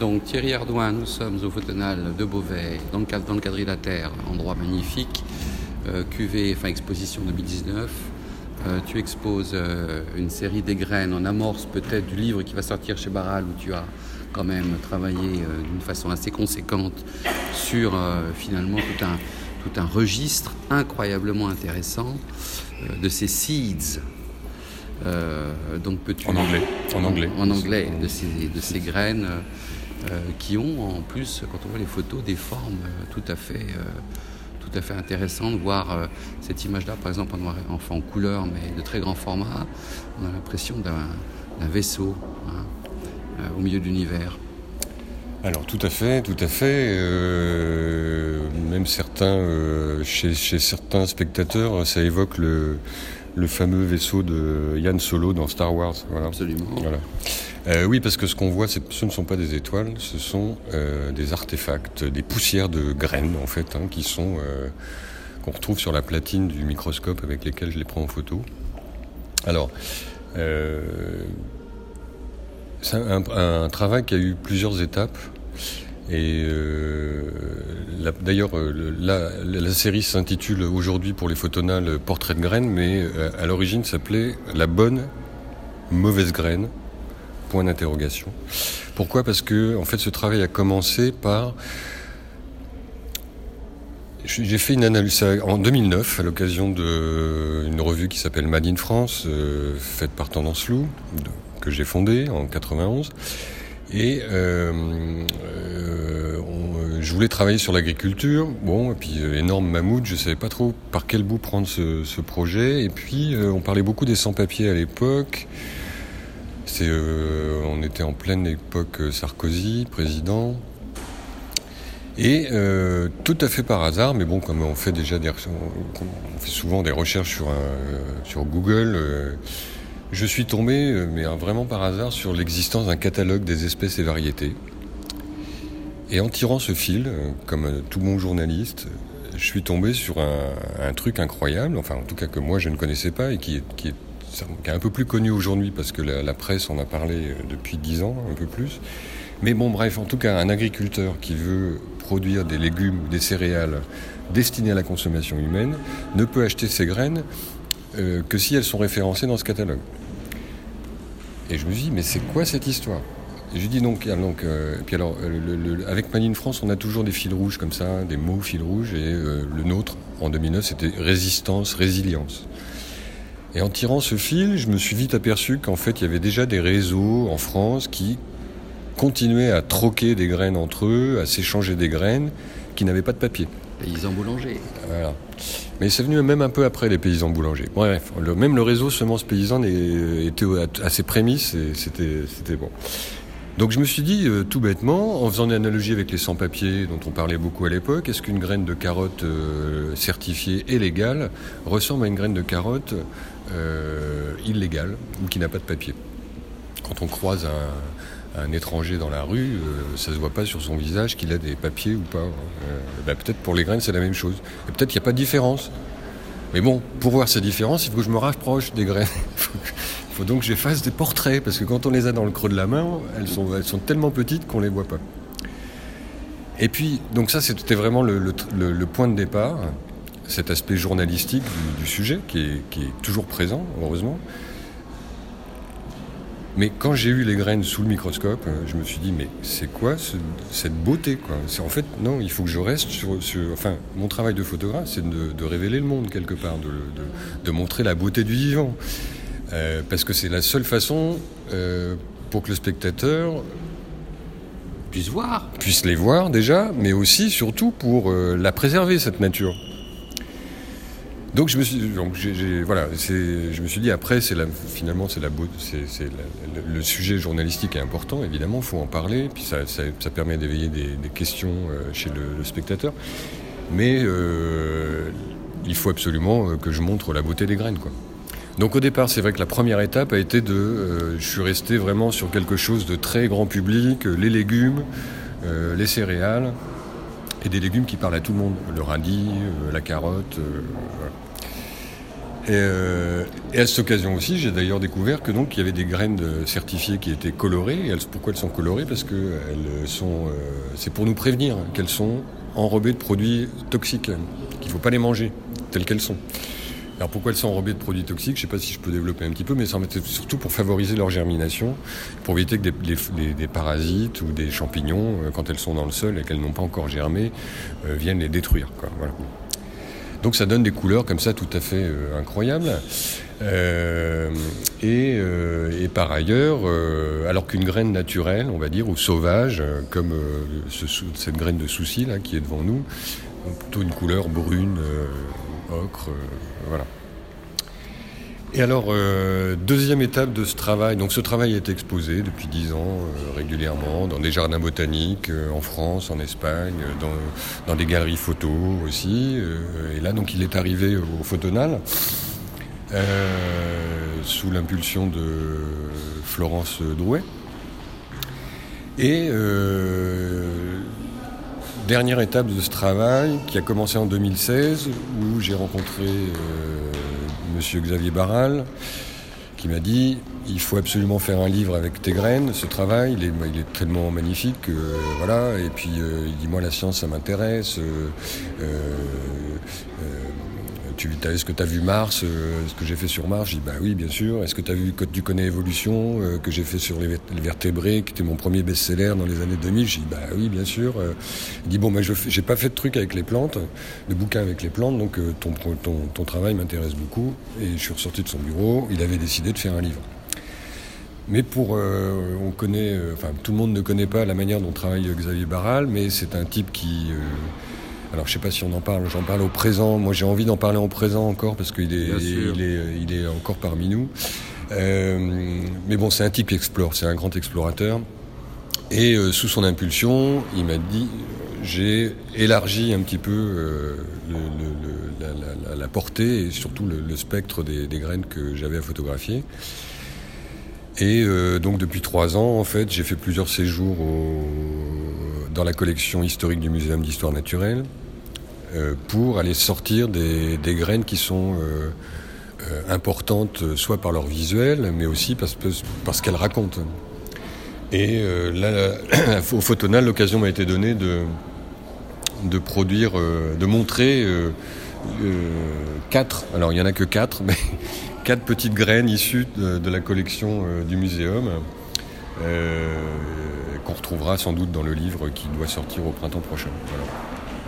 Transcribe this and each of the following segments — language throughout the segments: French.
Donc Thierry Ardouin, nous sommes au Photonal de Beauvais, dans le, cadre, dans le quadrilatère, endroit magnifique, euh, QV, enfin exposition 2019. Euh, tu exposes euh, une série des graines en amorce peut-être du livre qui va sortir chez Barral où tu as quand même travaillé d'une façon assez conséquente sur finalement tout un, tout un registre incroyablement intéressant de ces seeds. Euh, donc peux-tu En anglais. En anglais. en anglais de ces, de ces graines qui ont en plus, quand on voit les photos, des formes euh, tout à fait, euh, tout à fait intéressantes. Voir euh, cette image-là, par exemple, en, en couleur, mais de très grand format, on a l'impression d'un vaisseau hein, euh, au milieu de l'univers. Alors tout à fait, tout à fait. euh, même certains, euh, chez certains spectateurs, ça évoque le, le fameux vaisseau de Yann Solo dans Star Wars. Voilà. Absolument. Voilà. Euh, oui, parce que ce qu'on voit, ce ne sont pas des étoiles, ce sont euh, des artefacts, des poussières de graines en fait, hein, qui sont euh, qu'on retrouve sur la platine du microscope avec lesquels je les prends en photo. Alors, c'est un, un travail qui a eu plusieurs étapes. Et euh, d'ailleurs, euh, la, la série s'intitule aujourd'hui pour les photonales Portrait de graines, mais euh, à l'origine s'appelait La bonne mauvaise graine Point d'interrogation. Pourquoi? Parce que en fait, ce travail a commencé par j'ai fait une analyse en 2009 à l'occasion d'une revue qui s'appelle Made in France, faite par Tendance Loup, que j'ai fondée en 91. Et je voulais travailler sur l'agriculture. Bon, et puis euh, énorme mammouth, je savais pas trop par quel bout prendre ce, projet. Et puis euh, on parlait beaucoup des sans-papiers à l'époque. Euh, on était en pleine époque Sarkozy, président. Et tout à fait par hasard, mais bon, comme on fait déjà des, on, fait souvent des recherches sur, sur Google, je suis tombé, mais vraiment par hasard, sur l'existence d'un catalogue des espèces et variétés. Et en tirant ce fil, euh, comme euh, tout bon journaliste, je suis tombé sur un, truc incroyable, enfin en tout cas que moi je ne connaissais pas et qui est, qui est, qui est un peu plus connu aujourd'hui parce que la, presse en a parlé euh, depuis dix ans, un peu plus. Mais bon, bref, en tout cas, un agriculteur qui veut produire des légumes des céréales destinées à la consommation humaine ne peut acheter ces graines que si elles sont référencées dans ce catalogue. Et je me dis, mais c'est quoi cette histoire? Je dis donc, donc euh, puis alors, euh, le, le, avec Manine France, on a toujours des fils rouges comme ça, des mots fils rouges, et euh, le nôtre, en 2009, c'était résistance, résilience. Et en tirant ce fil, je me suis vite aperçu qu'en fait, il y avait déjà des réseaux en France qui continuaient à troquer des graines entre eux, à s'échanger des graines, qui n'avaient pas de papier. Paysans boulangers. Voilà. Mais c'est venu même un peu après les paysans boulangers. Bref, le, même le réseau semences paysannes était à, à ses prémices et c'était bon. Donc je me suis dit, euh, tout bêtement, en faisant une analogie avec les sans-papiers dont on parlait beaucoup à l'époque, est-ce qu'une graine de carotte euh, certifiée et légale ressemble à une graine de carotte euh, illégale ou qui n'a pas de papier? Quand on croise un, étranger dans la rue, ça se voit pas sur son visage qu'il a des papiers ou pas. hein. Bah, peut-être pour les graines c'est la même chose. Et peut-être qu'il n'y a pas de différence. Mais bon, pour voir ces différences, il faut que je me rapproche des graines. Donc que des portraits, parce que quand on les a dans le creux de la main, elles sont, elles sont tellement petites qu'on les voit pas. Et puis, donc ça, c'était vraiment le, le- point de départ, cet aspect journalistique du, sujet, qui est, qui est toujours présent, heureusement. Mais quand j'ai eu les graines sous le microscope, euh, je me suis dit, mais c'est quoi ce- cette beauté quoi? En fait, non, il faut que je reste sur... sur- enfin, mon travail de photographe, c'est de, révéler le monde quelque part, de- de montrer la beauté du vivant. Euh, parce que c'est la seule façon euh, pour que le spectateur Puisse voir. puisse les voir déjà, mais aussi, surtout, pour euh, la préserver, cette nature. Donc je me suis, donc j'ai- voilà, je me suis dit après, c'est finalement, c'est la c'est, le, le sujet journalistique est important, évidemment, il faut en parler, puis ça, ça, ça permet d'éveiller des, des questions chez le, le spectateur, mais il faut absolument que je montre la beauté des graines, quoi. Donc au départ, c'est vrai que la première étape a été de, euh, je suis resté vraiment sur quelque chose de très grand public, euh, les légumes, euh, les céréales, et des légumes qui parlent à tout le monde, le radis, la carotte. et, à cette occasion aussi, j'ai d'ailleurs découvert que donc il y avait des graines certifiées qui étaient colorées. Et pourquoi elles sont colorées? Parce que elles sont, c'est pour nous prévenir qu'elles sont enrobées de produits toxiques, qu'il ne faut pas les manger telles qu'elles sont. Alors pourquoi elles sont enrobées de produits toxiques Je ne sais pas si je peux développer un petit peu, mais c'est surtout pour favoriser leur germination, pour éviter que des, parasites ou des champignons, euh, quand elles sont dans le sol et qu'elles n'ont pas encore germé, viennent les détruire. Donc ça donne des couleurs comme ça tout à fait euh, incroyables. Euh, euh, et, par ailleurs, alors qu'une graine naturelle, on va dire, ou sauvage, comme cette graine de souci là qui est devant nous, plutôt une couleur brune, ocre, voilà. Et alors, euh, deuxième étape de ce travail. Donc, ce travail est exposé depuis dix ans euh, régulièrement dans des jardins botaniques euh, en France, en Espagne, dans, dans des galeries photos aussi. et là, donc, il est arrivé au Photonal sous l'impulsion de Florence Drouet. Et dernière étape de ce travail qui a commencé en 2016 où j'ai rencontré monsieur Xavier Barral, qui m'a dit il faut absolument faire un livre avec tes graines, ce travail, il est, il tellement magnifique, voilà, et puis euh, il dit moi la science ça m'intéresse, euh, euh, est-ce que tu as vu Mars, euh, ce que j'ai fait sur Mars Je dis bah oui, bien sûr. Est-ce que tu as vu Code du connais évolution, euh, que j'ai fait sur les, vertébrés, qui était mon premier best-seller dans les années 2000 Je dis bah oui, bien sûr. Euh, il dit bon, bah, je j'ai pas fait de truc avec les plantes, de bouquin avec les plantes, donc ton travail m'intéresse beaucoup. Et je suis ressorti de son bureau. Il avait décidé de faire un livre. Mais pour, on connaît, enfin tout le monde ne connaît pas la manière dont travaille Xavier Barral, mais c'est un type qui alors je sais pas si on en parle, j'en parle au présent. Moi j'ai envie d'en parler au présent encore parce qu'il est, il est, il est encore parmi nous. Euh, mais bon, c'est un type qui explore, c'est un grand explorateur. Et euh, sous son impulsion, il m'a dit, j'ai élargi un petit peu euh, la, portée et surtout le, spectre des, graines que j'avais à photographier. Et donc depuis trois ans, en fait, j'ai fait plusieurs séjours dans la collection historique du Muséum d'histoire naturelle. Euh, pour aller sortir des, graines qui sont euh, euh, importantes soit par leur visuel, mais aussi parce, parce qu'elles racontent. Et là, au Photonal, l'occasion m'a été donnée de, de produire, de montrer quatre, alors il n'y en a que quatre, mais quatre petites graines issues de, la collection du muséum. qu'on retrouvera sans doute dans le livre qui doit sortir au printemps prochain.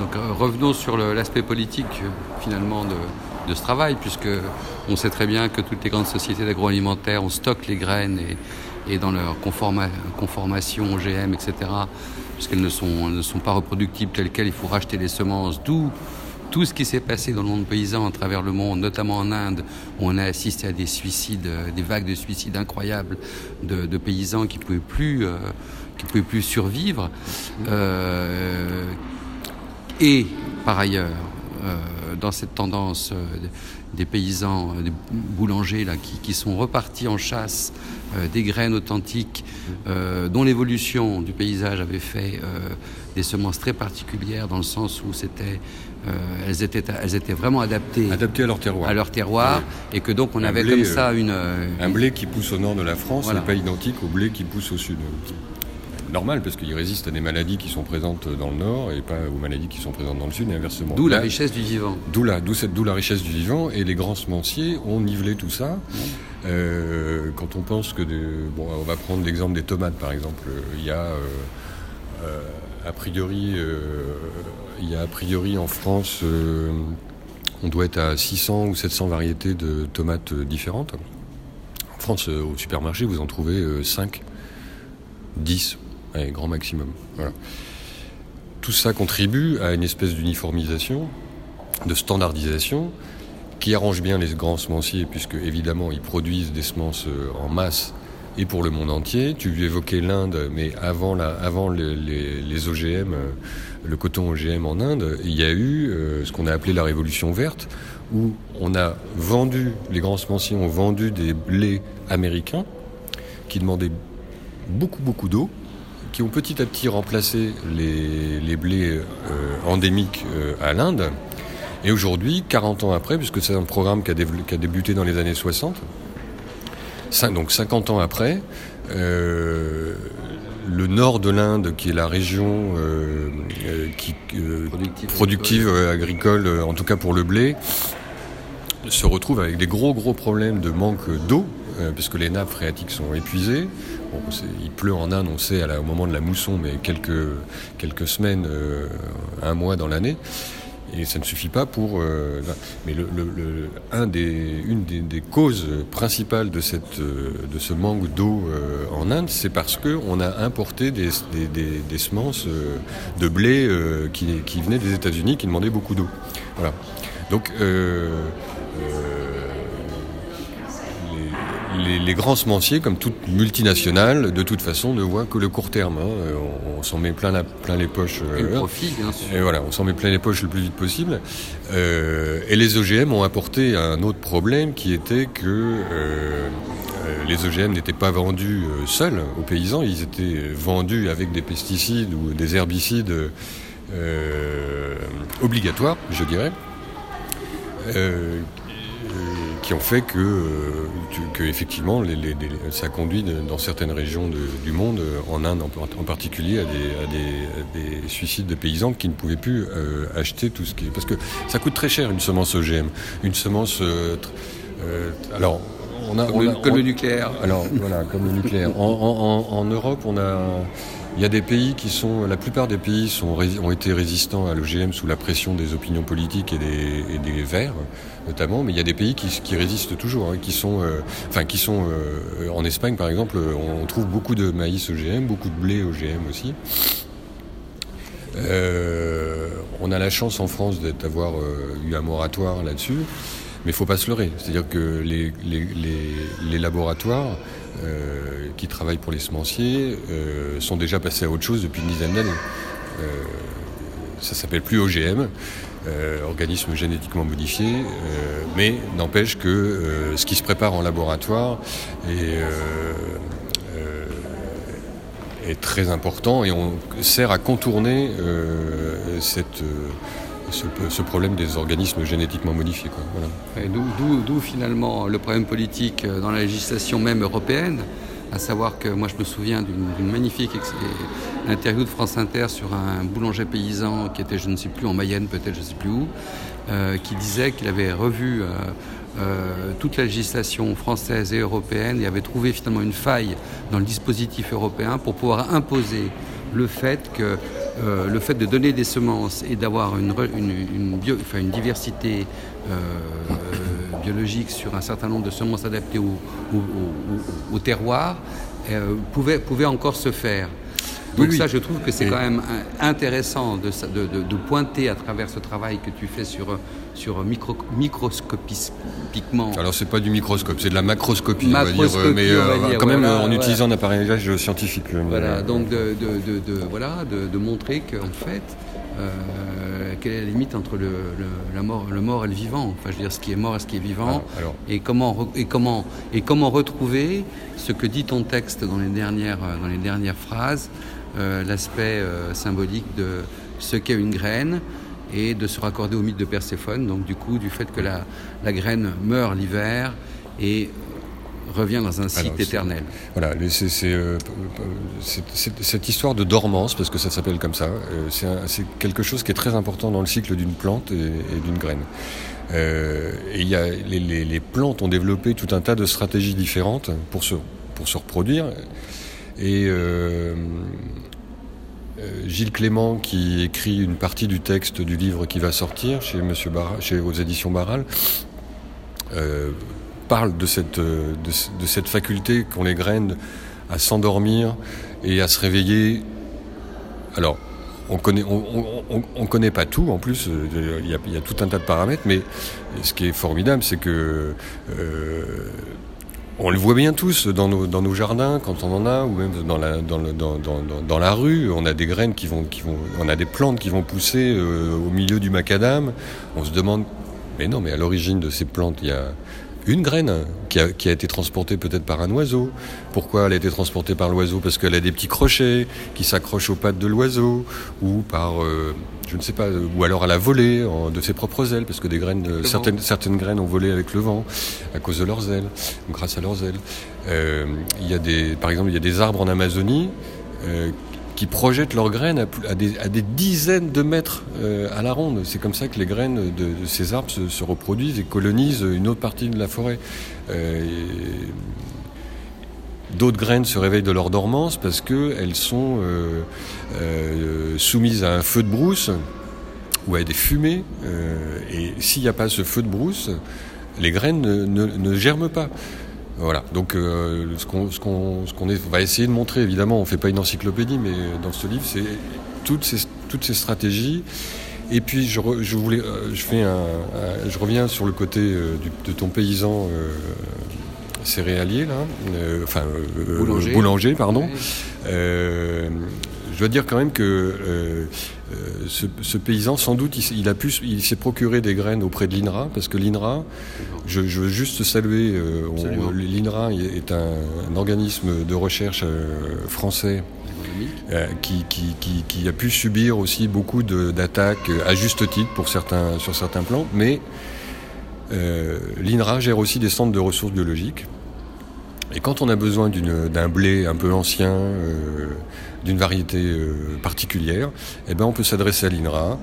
Donc euh, revenons sur l'aspect politique euh, finalement de, ce travail, puisque on sait très bien que toutes les grandes sociétés d'agroalimentaire, on stocke les graines et, dans leur conformation OGM, etc., puisqu'elles ne sont, ne sont pas reproductibles telles quelles, il faut racheter les semences, d'où tout ce qui s'est passé dans le monde paysan à travers le monde, notamment en Inde, où on a assisté à des suicides, euh, des vagues de suicides incroyables de, paysans qui ne pouvaient plus, pouvaient plus survivre, et par ailleurs, euh, dans cette tendance euh, des paysans, euh, des boulangers qui, sont repartis en chasse des graines authentiques dont l'évolution du paysage avait fait des semences très particulières dans le sens où c'était elles, étaient, elles étaient vraiment adaptées, adaptées à leur terroir, à leur terroir et que donc on avait comme ça une... un blé qui pousse au nord de la France n'est pas identique au blé qui pousse au sud normal parce qu'il résiste à des maladies qui sont présentes dans le nord et pas aux maladies qui sont présentes dans le sud et inversement. D'où la richesse du vivant. D'où la, d'où la richesse du vivant et les grands semenciers ont nivelé tout ça. Euh, quand on pense que, bon, on va prendre l'exemple des tomates par exemple, il y a euh, euh, a priori, il y a a priori en France, on doit être à 600 ou 700 variétés de tomates différentes. En France, au supermarché, vous en trouvez 5, 10 grand maximum. Tout ça contribue à une espèce d'uniformisation, de standardisation, qui arrange bien les grands semenciers, puisque évidemment ils produisent des semences euh, en masse et pour le monde entier. Tu évoquais l'Inde, mais avant, la, avant les, OGM, euh, le coton OGM en Inde, il y a eu euh, ce qu'on a appelé la révolution verte, où on a vendu, les grands semenciers ont vendu des blés américains qui demandaient beaucoup beaucoup d'eau qui ont petit à petit remplacé les, blés euh, endémiques à l'Inde. Et aujourd'hui, 40 ans après, puisque c'est un programme qui a, débuté dans les années 60, donc 50 ans après, euh, le nord de l'Inde, qui est la région euh, euh, productive, agricole, en tout cas pour le blé, se retrouve avec des gros gros problèmes de manque d'eau, puisque les nappes phréatiques sont épuisées. il pleut en Inde, on sait, au moment de la mousson, mais quelques, quelques semaines, un mois dans l'année. Et ça ne suffit pas pour. Euh, mais le, un des, une des, causes principales de, cette, euh, de ce manque d'eau euh, en Inde, c'est parce qu'on a importé des, des, semences de blé qui, qui, venaient des États-Unis, qui demandaient beaucoup d'eau. Voilà. Donc les, grands semenciers, comme toute multinationale, de toute façon, ne voient que le court terme. Hein. On, s'en met plein, plein les poches. Et le profit, bien sûr. Et voilà, on s'en met plein les poches le plus vite possible. Euh, et les OGM ont apporté un autre problème qui était que euh, euh, les OGM n'étaient pas vendus seuls aux paysans, ils étaient vendus avec des pesticides ou des herbicides obligatoires, je dirais qui ont fait que, euh, que effectivement, les, les, ça conduit dans certaines régions du monde, euh, en Inde en, particulier, à des, des, suicides de paysans qui ne pouvaient plus euh, acheter tout ce qui est... Parce que ça coûte très cher une semence OGM. Une semence... alors, on a, comme, le, nucléaire. Alors voilà, comme le nucléaire. En, en, Europe, on a, il y a des pays qui sont, la plupart des pays sont, ont été résistants à l'OGM sous la pression des opinions politiques et des, Verts notamment, mais il y a des pays qui, résistent toujours, hein, qui sont, euh, enfin qui sont euh, en Espagne par exemple, on trouve beaucoup de maïs OGM, beaucoup de blé OGM aussi. Euh, on a la chance en France d'avoir eu un moratoire là-dessus, mais il faut pas se leurrer. C'est-à-dire que les, laboratoires qui travaillent pour les semenciers sont déjà passés à autre chose depuis une dizaine d'années. ça s'appelle plus OGM. Euh, organismes génétiquement modifiés, euh, mais n'empêche que euh, ce qui se prépare en laboratoire est très important et on sert à contourner cette, ce, problème des organismes génétiquement modifiés. D'où finalement le problème politique dans la législation même européenne à savoir que moi je me souviens d'une magnifique interview de France Inter sur un boulanger paysan qui était, je ne sais plus, en Mayenne peut-être, je ne sais plus où, euh, qui disait qu'il avait revu euh, euh, toute la législation française et européenne et avait trouvé finalement une faille dans le dispositif européen pour pouvoir imposer le fait que le fait de donner des semences et d'avoir une, une, une, diversité biologique sur un certain nombre de semences adaptées au, terroir euh, pouvait, pouvait encore se faire. Donc ça, je trouve que c'est quand même intéressant de, de, pointer à travers ce travail que tu fais sur, sur micro, microscopiquement. Alors c'est pas du microscope, c'est de la macroscopie, on va dire, mais euh, quand même en utilisant un appareillage scientifique. Voilà, donc de, voilà, de, montrer qu'en fait, euh, quelle est la limite entre le, la mort, le mort et le vivant Enfin, je veux dire, ce qui est mort et ce qui est vivant. Et, comment, et, comment, et comment retrouver ce que dit ton texte dans les dernières, euh, dans les dernières phrases, euh, l'aspect symbolique de ce qu'est une graine et de se raccorder au mythe de Perséphone, donc du coup, du fait que la, la graine meurt l'hiver et revient dans un site éternel. Voilà, euh, c'est cette histoire de dormance, parce que ça s'appelle comme ça, euh, c'est quelque chose qui est très important dans le cycle d'une plante et, d'une graine. Euh, et y a, les, plantes ont développé tout un tas de stratégies différentes pour se, pour se reproduire. Et Gilles Clément, qui écrit une partie du texte du livre qui va sortir chez Monsieur chez, aux éditions Barral, parle de cette, euh, de, cette faculté qu'ont les graines à s'endormir et à se réveiller. Alors, on connaît, on, connaît pas tout en plus, euh, il y, a, tout un tas de paramètres, mais ce qui est formidable, c'est que euh, on le voit bien tous dans nos, dans nos jardins quand on en a, ou même dans la, dans, dans, dans, la rue, on a des graines qui vont, qui vont, on a des plantes qui vont pousser au milieu du macadam. On se demande, mais non, mais à l'origine de ces plantes, il y a une graine qui a, qui a été transportée peut-être par un oiseau. Pourquoi elle a été transportée par l'oiseau? Parce qu'elle a des petits crochets qui s'accrochent aux pattes de l'oiseau, ou par, euh, je ne sais pas, ou alors elle a volé de ses propres ailes, parce que des graines, certaines, certaines graines ont volé avec le vent à cause de leurs ailes, grâce à leurs ailes. Euh, il y a des, par exemple, il y a des arbres en Amazonie euh, qui projettent leurs graines à, des, dizaines de mètres euh, à la ronde. C'est comme ça que les graines de, ces arbres se, reproduisent et colonisent une autre partie de la forêt. Euh, d'autres graines se réveillent de leur dormance parce qu'elles sont soumises à un feu de brousse ou à des fumées. et s'il n'y a pas ce feu de brousse, les graines ne germent pas. Voilà, donc euh, ce qu'on va essayer de montrer, évidemment, on ne fait pas une encyclopédie, mais dans ce livre, c'est toutes ces, toutes ces stratégies. Et puis je, je voulais, euh, je fais un, je reviens sur le côté euh, de ton paysan céréalier là, enfin boulanger. boulanger. pardon. Je dois dire quand même que ce, ce, paysan, sans doute, il, a pu, il s'est procuré des graines auprès de l'INRA, parce que l'INRA, je, je, veux juste saluer, euh, l'INRA est un, un, organisme de recherche euh, français euh, qui, qui, qui, qui, a pu subir aussi beaucoup d'attaques à juste titre pour certains, sur certains plans, mais euh, l'INRA gère aussi des centres de ressources biologiques. Et quand on a besoin d'un blé un peu ancien, euh, d'une variété euh, particulière, eh ben on peut s'adresser à l'INRA.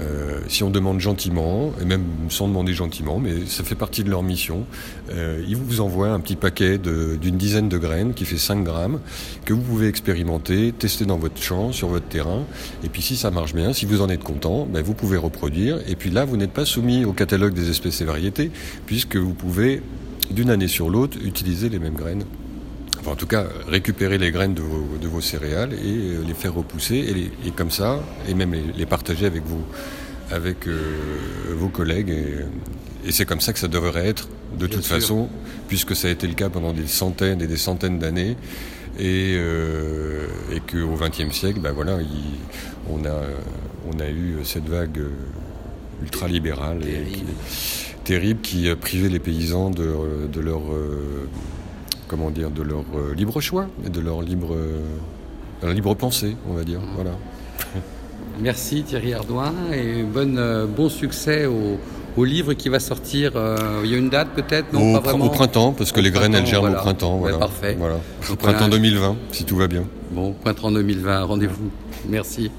Euh, si on demande gentiment, et même sans demander gentiment, mais ça fait partie de leur mission, ils vous envoient un petit paquet d'une dizaine de graines qui fait 5 grammes, que vous pouvez expérimenter, tester dans votre champ, sur votre terrain, et puis si ça marche bien, si vous en êtes content, ben vous pouvez reproduire, et puis là vous n'êtes pas soumis au catalogue des espèces et variétés, puisque vous pouvez d'une année sur l'autre utiliser les mêmes graines en tout cas récupérer les graines de vos, céréales et euh, les faire repousser et, comme ça, et même les, partager avec, vous, avec euh, vos collègues. Et, c'est comme ça que ça devrait être de toute façon, puisque ça a été le cas pendant des centaines et des centaines d'années. Et, euh, et qu'au XXe siècle, ben voilà, on, a, on a eu cette vague ultralibérale et terrible qui privait les paysans de, de leur comment dire, de leur euh, libre choix et de leur libre, euh, libre pensée, on va dire. Mmh. Voilà. Merci Thierry Ardouin et bonne, euh, bon succès au, au, livre qui va sortir. il y a une date peut-être? Non, au, pas. Au printemps, parce que les graines elles germent au printemps. Voilà. parfait. Voilà. Au printemps 2020, si tout va bien. Bon, printemps 2020, rendez-vous. Merci.